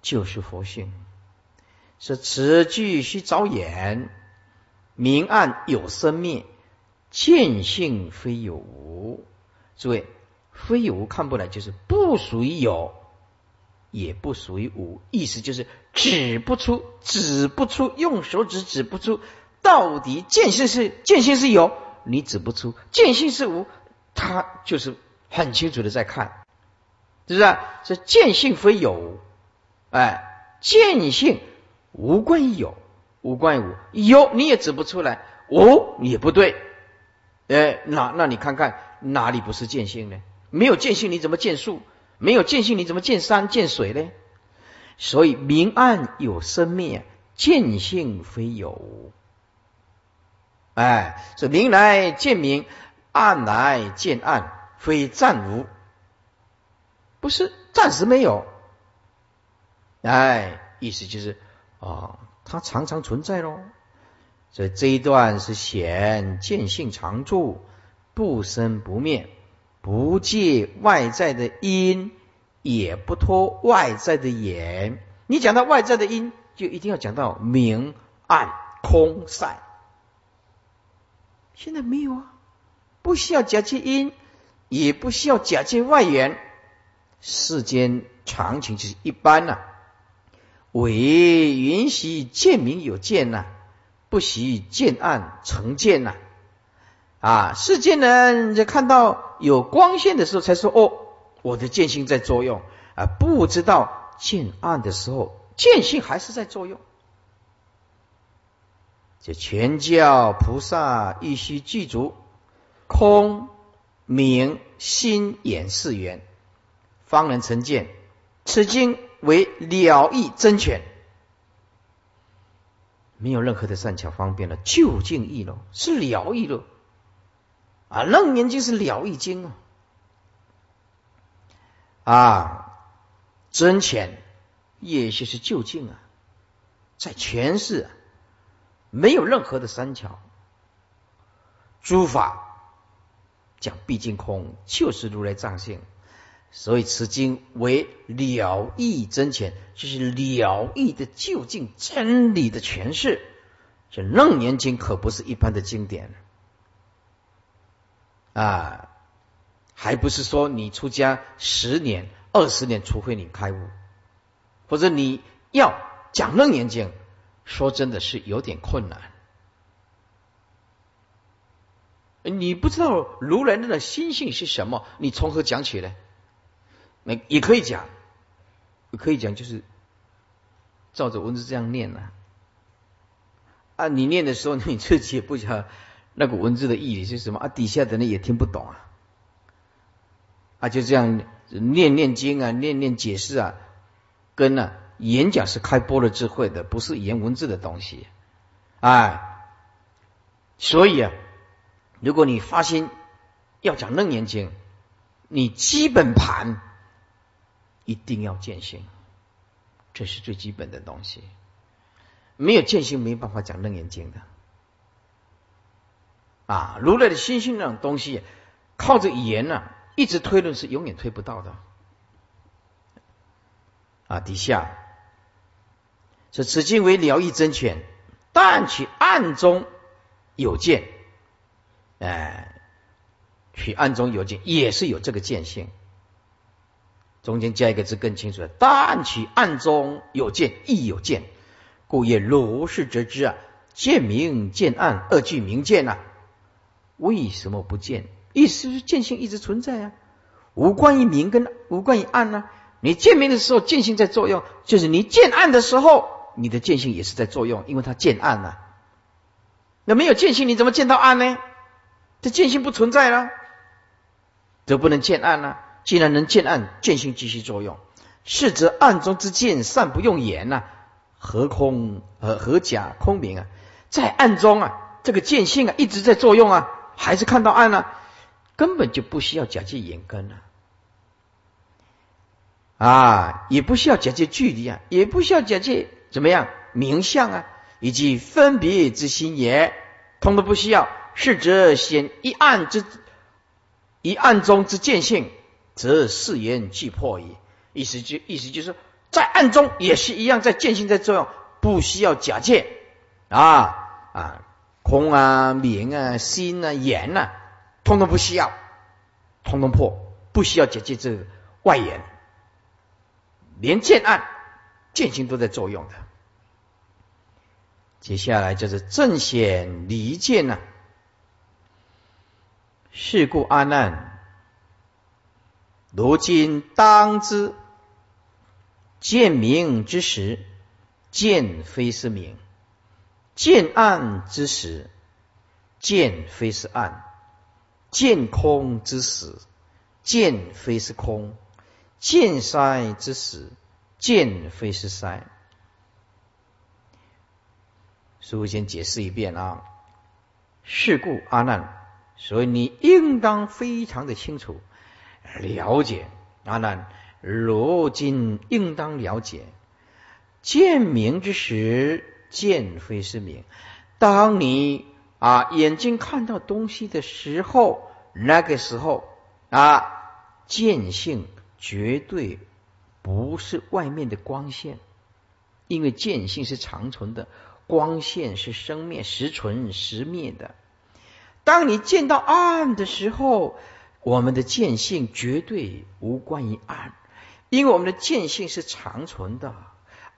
就是佛性。是此句须着眼，明暗有生灭，见性非有无，诸位，非有无看不来，就是不属于有，也不属于无，意思就是指不出，指不出，用手指指不出，到底见性是见性是有，你指不出；见性是无，他就是很清楚的在看，是不是？这见性非有，哎，见性无关于有，无关于无，有你也指不出来，无也不对，哎，那那你看看哪里不是见性呢？没有见性，你怎么见树？没有见性，你怎么见山见水呢？所以明暗有生灭，见性非有。哎，这明来见明，暗来见暗，非暂无，不是暂时没有。哎，意思就是啊，它常常存在喽。所以这一段是显见性常住，不生不灭。不借外在的因，也不托外在的眼。你讲到外在的因，就一定要讲到明暗空塞。现在没有啊，不需要假借因，也不需要假借外缘。世间常情就是一般呐，唯允许见明有见呐，不许见暗成见呐。啊，世间人在看到有光线的时候，才说：“哦，我的见性在作用。”啊，不知道见暗的时候，见性还是在作用。这全教菩萨必须具足空明心眼四缘，方能成见。此经为了义真权，没有任何的善巧方便了，就近义了，是了义了。啊，楞严经是了义经啊！啊，真浅，也许是就近啊，在诠释，没有任何的三巧，诸法讲毕竟空，就是如来藏性，所以此经为了义真浅，就是了义的究竟真理的诠释。这楞严经可不是一般的经典。啊，还不是说你出家十年、二十年，除非你开悟，或者你要讲楞严经，说真的是有点困难。你不知道如来的心性是什么，你从何讲起来？那也可以讲，可以讲，就是照着文字这样念呢。啊，你念的时候，你自己也不晓。那个文字的意义是什么啊？底下的人也听不懂啊！啊，就这样念念经啊，念念解释啊，跟呢演讲是开播了智慧的，不是言文字的东西。哎，所以啊，如果你发心要讲楞严经，你基本盘一定要见性，这是最基本的东西。没有见性，没办法讲楞严经的。啊，如来的心性那种东西，靠着语言呢，一直推论是永远推不到的。啊，底下说此经为了义真权，但取暗中有见，哎，取暗中有见也是有这个见性。中间加一个字更清楚了，但取暗中有见亦有见，故也如是则知啊，见明见暗二句明见呐。为什么不见？意思是见性一直存在啊，无关于明跟无关于暗呢？你见明的时候，见性在作用；就是你见暗的时候，你的见性也是在作用，因为它见暗了。那没有见性，你怎么见到暗呢？这见性不存在了，则不能见暗了。既然能见暗，见性继续作用。是则暗中之见善不用言呐，何空何何假空明啊？在暗中啊，这个见性啊，一直在作用啊。还是看到暗了，根本就不需要假借眼根了，啊，也不需要假借距离啊，也不需要假借怎么样名相啊，以及分别之心也，通通不需要。是则显一暗之一暗中之见性，则誓言俱破矣。意思就意思就是在暗中也是一样，在见性在作用，不需要假借啊啊。空啊，明啊，心啊，言啊，通通不需要通通破，不需要假借这个外缘，连见暗见性都在作用的。接下来就是正显离见呐。是故阿难，如今当知见明之时，见非是明；见暗之时，见非是暗；见空之时，见非是空；见塞之时，见非是塞。师父先解释一遍啊。是故阿难。所以你应当非常的清楚了解，阿难，如今应当了解，见明之时，见非是明。当你啊眼睛看到东西的时候，那个时候啊见性绝对不是外面的光线，因为见性是长存的，光线是生灭时存时灭的。当你见到暗的时候，我们的见性绝对无关于暗，因为我们的见性是长存的。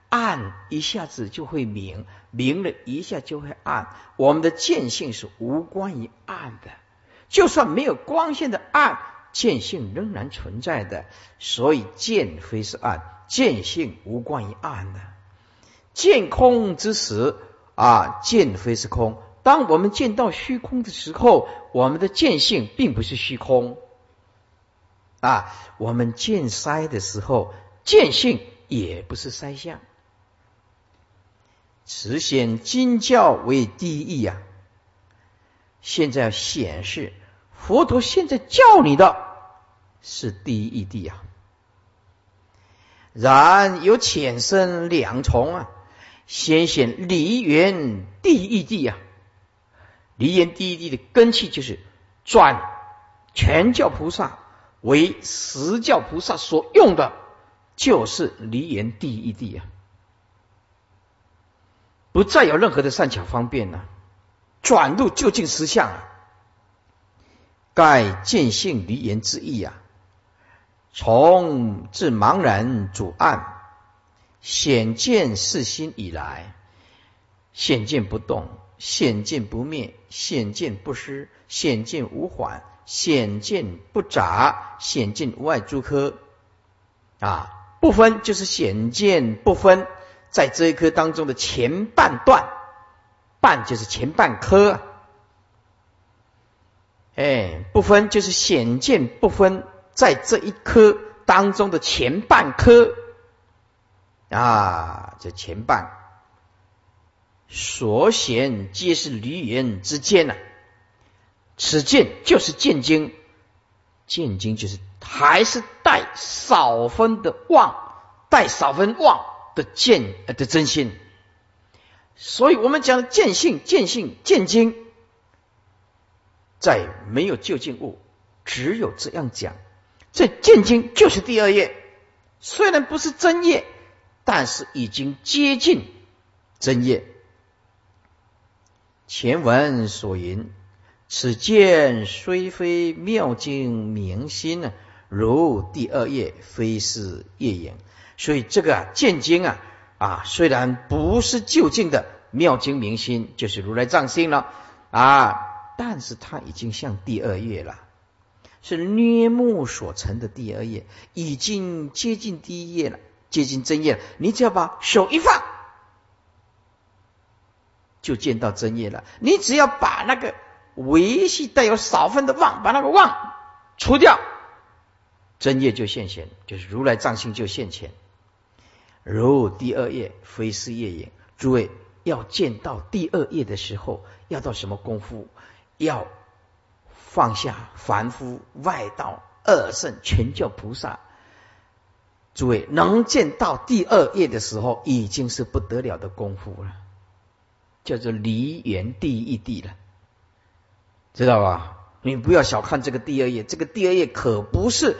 暗一下子就会明，明了一下就会暗。我们的见性是无关于暗的，就算没有光线的暗，见性仍然存在的。所以见非是暗，见性无关于暗的。见空之时啊，见非是空。当我们见到虚空的时候，我们的见性并不是虚空啊。我们见筛的时候，见性也不是筛相。此显经教为第一呀。现在显示佛陀现在教你的是第一义谛啊。然有浅深两重啊，先显离缘第一义谛啊。离言第一地的根器就是转全教菩萨为十教菩萨所用的，就是离言第一地啊，不再有任何的善巧方便了，转入究竟实相啊，盖见性离言之意啊，从自茫然主暗显见四心以来，显见不动。显见不灭，显见不失，显见无缓，显见不杂，显见无碍诸科啊，不分就是显见不分，在这一科当中的前半段，半就是前半科，哎，不分就是显见不分，在这一颗当中的前半颗啊，这前半。所显皆是离言之间呐，此见就是见经，见经就是还是带少分的妄，带少分妄的见的真心。所以我们讲见性、见性、见经，在没有究竟物，只有这样讲。这见经就是第二页，虽然不是真业，但是已经接近真业。前文所言，此见虽非妙经明心呢，如第二页非是业影。所以这个见经啊啊，虽然不是就近的妙经明心，就是如来藏心了啊，但是它已经像第二页了，是捏木所成的第二页，已经接近第一页了，接近真页了。你只要把手一放。就见到真页了。你只要把那个维系带有少分的妄，把那个妄除掉，真业就现前，就是如来藏性就现前。如第二页非是业也。诸位要见到第二页的时候，要到什么功夫？要放下凡夫外道二圣全教菩萨。诸位能见到第二页的时候，已经是不得了的功夫了。叫做离缘第一地了，知道吧？你不要小看这个第二页，这个第二页可不是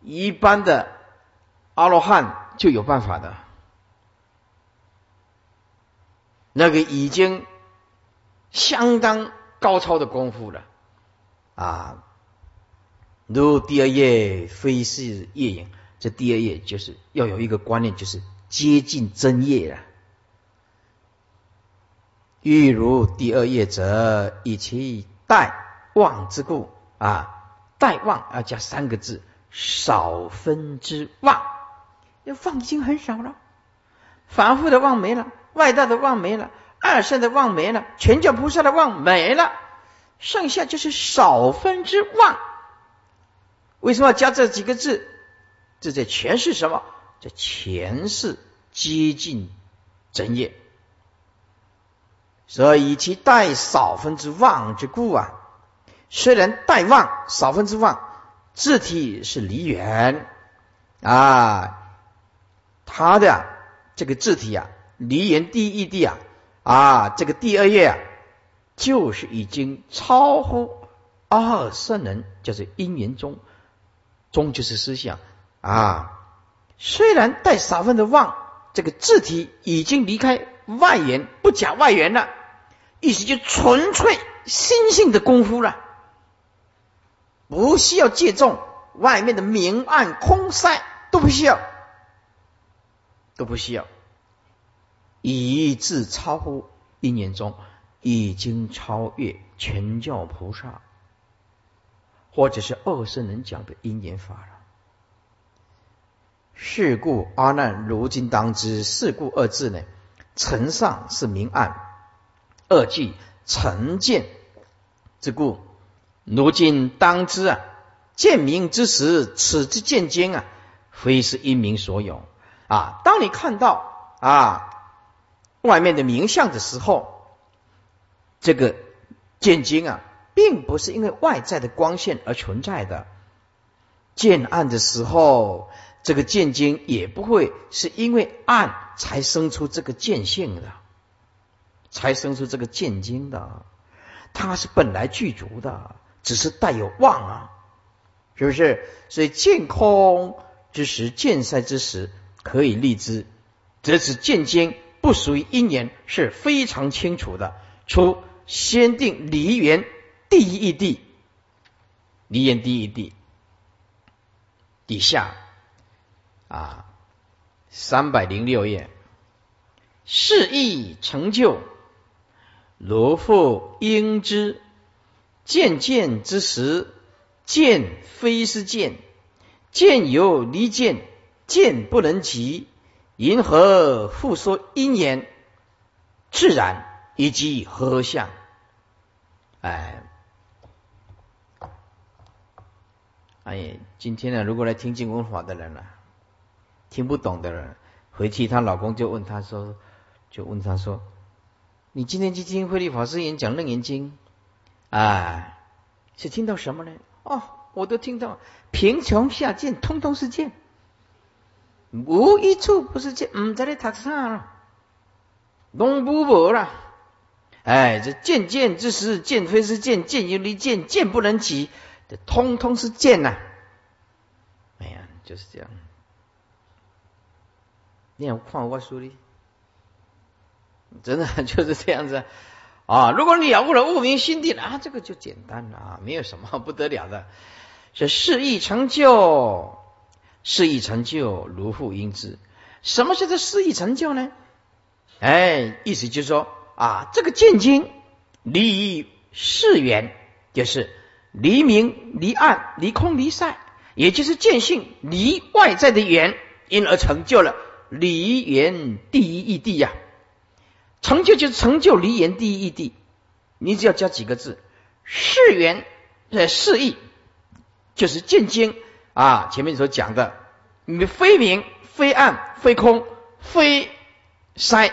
一般的阿罗汉就有办法的，那个已经相当高超的功夫了啊！如第二页非是业影，这第二页就是要有一个观念，就是接近真业了。欲如第二页者，以其待望之故啊，待望要加三个字，少分之望，要望已经很少了，反复的望没了，外道的望没了，二圣的望没了，全教菩萨的望没了，剩下就是少分之望。为什么要加这几个字？这在诠释什么？在诠释接近真业。所以其带少分之万之故啊，虽然带万少分之万，字体是离缘啊，它的这个字体啊，离缘第一地啊啊，这个第二页啊，就是已经超乎二圣人，就是因缘中。终就是思想啊，虽然带少分的妄，这个字体已经离开外缘，不讲外缘了，意思就纯粹心性的功夫了，不需要借重外面的明暗空塞，都不需要，都不需要，以至超乎因缘中，已经超越全教菩萨。或者是二圣人讲的因缘法了。是故阿难如今当知，是故二字呢，尘上是明暗，二句成见之故。如今当知啊，见明之时，此之见经啊，非是因明所有啊。当你看到啊外面的明相的时候，这个见经啊。并不是因为外在的光线而存在的，见暗的时候，这个见经也不会是因为暗才生出这个见性的，才生出这个见经的，它是本来具足的，只是带有妄啊，是不是？所以见空之时，见塞之时，可以立之，则此见经不属于因缘，是非常清楚的。出先定离缘。第一义谛，离言第一义谛底下啊，三百零六页，事易成就，如复应之。见见之时，见非是见，见有离见，见不能及。银河复说因缘，自然以及何相？哎。哎，今天呢，如果来听经文法的人呢，听不懂的人，回去她老公就问她说，就问她说，你今天去听慧律法师演讲《楞严经》，啊，是听到什么呢？哦，我都听到贫穷下贱，通通是贱，无一处不是贱，唔在你读啥了，拢不无了。哎，这见见之时，见非是见，见有离见，见不能及。通通是剑呐！哎呀，就是这样。你看看我书里，真的就是这样子啊！如果你了悟了悟明心地了啊，这个就简单了啊，没有什么不得了的。是事意成就，事意成就如复应之。什么叫做事意成就呢？哎，意思就是说啊，这个见经离世缘，就是。离明、离暗、离空、离塞，也就是见性离外在的缘，因而成就了离缘第一义谛呀。成就就是成就离缘第一义谛。你只要加几个字：是缘的是义，就是见经啊。前面所讲的，你非明、非暗、非空、非塞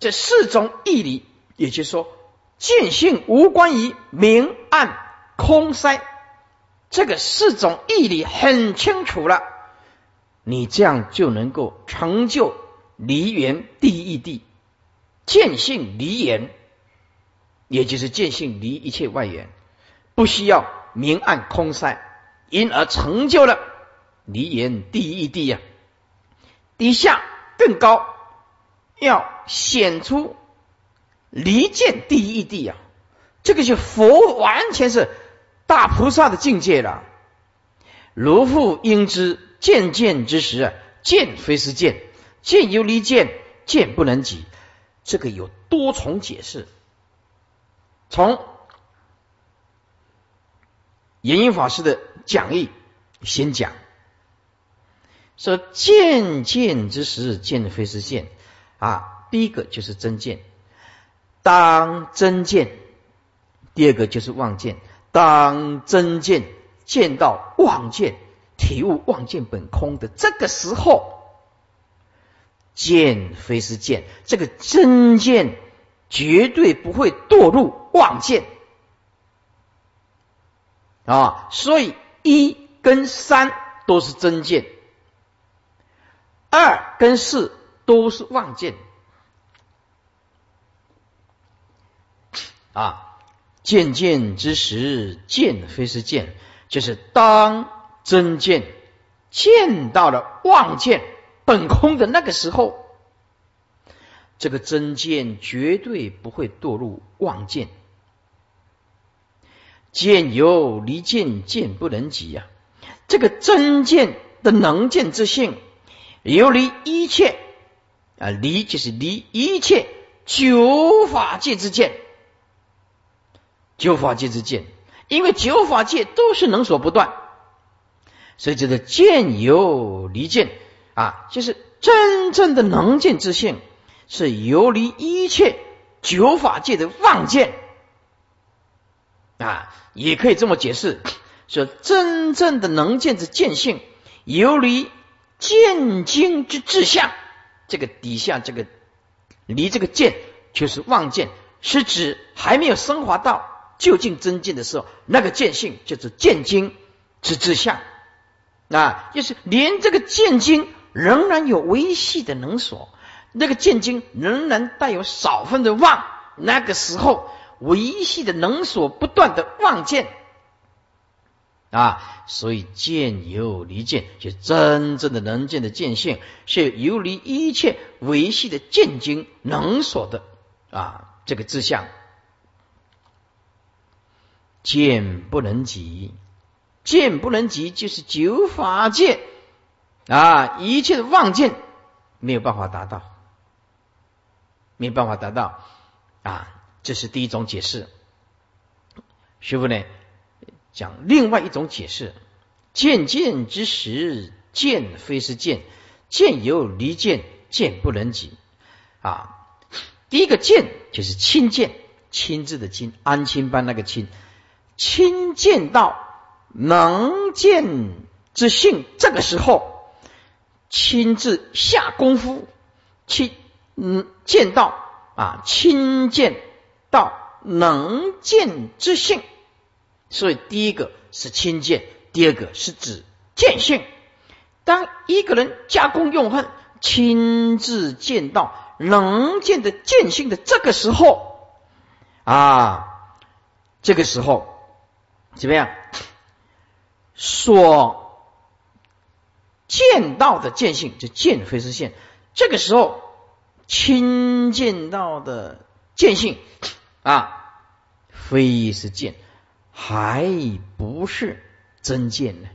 这四种义理，也就是说，见性无关于明暗。空塞，这个四种义理很清楚了，你这样就能够成就离缘第一地，见性离缘，也就是见性离一切外缘，不需要明暗空塞，因而成就了离缘第一义谛呀。底下更高，要显出离见第一义谛呀，这个就佛完全是。大菩萨的境界了，如复应知见见之时啊，见非是见，见犹离见，见不能及。这个有多重解释。从延英法师的讲义先讲，说见见之时，见非是见啊。第一个就是真见，当真见；第二个就是妄见，当真见见到妄见，体悟妄见本空的这个时候，见非是见，这个真见绝对不会堕入妄见啊。所以一跟三都是真见，二跟四都是妄见。啊，见见之时，见非是见，就是当真见见到了妄见本空的那个时候，这个真见绝对不会堕入妄见。见有离见，见不能及呀。这个真见的能见之性，由离一切啊，离就是离一切九法界之见。九法界之见，因为九法界都是能所不断，所以这个见由离见啊，就是真正的能见之性，是游离一切九法界的妄见啊，也可以这么解释，说真正的能见之见性，游离见经之志向。这个底下这个离这个见就是妄见，是指还没有升华到。究竟真见的时候，那个见性就是见经之志向啊，就是连这个见经仍然有微细的能所，那个见经仍然带有少分的妄，那个时候微细的能所不断的妄见啊，所以见有离见，就真正的能见的见性，是游离一切维系的见经能所的啊这个志向。见不能及，见不能及，就是九法界啊，一切的妄见没有办法达到，没有办法达到啊，这是第一种解释。师傅呢讲另外一种解释：见见之时，见非是见，见有离见，见不能及啊。第一个见就是亲见，亲自的亲，安亲班那个亲。亲见到能见之性，这个时候亲自下功夫，亲嗯见到啊亲见到能见之性，所以第一个是亲见，第二个是指见性。当一个人加工用恨，亲自见到能见的见性的这个时候啊，这个时候。怎么样？所见到的见性，就见非是现。这个时候，亲见到的见性啊，非是见，还不是真见呢。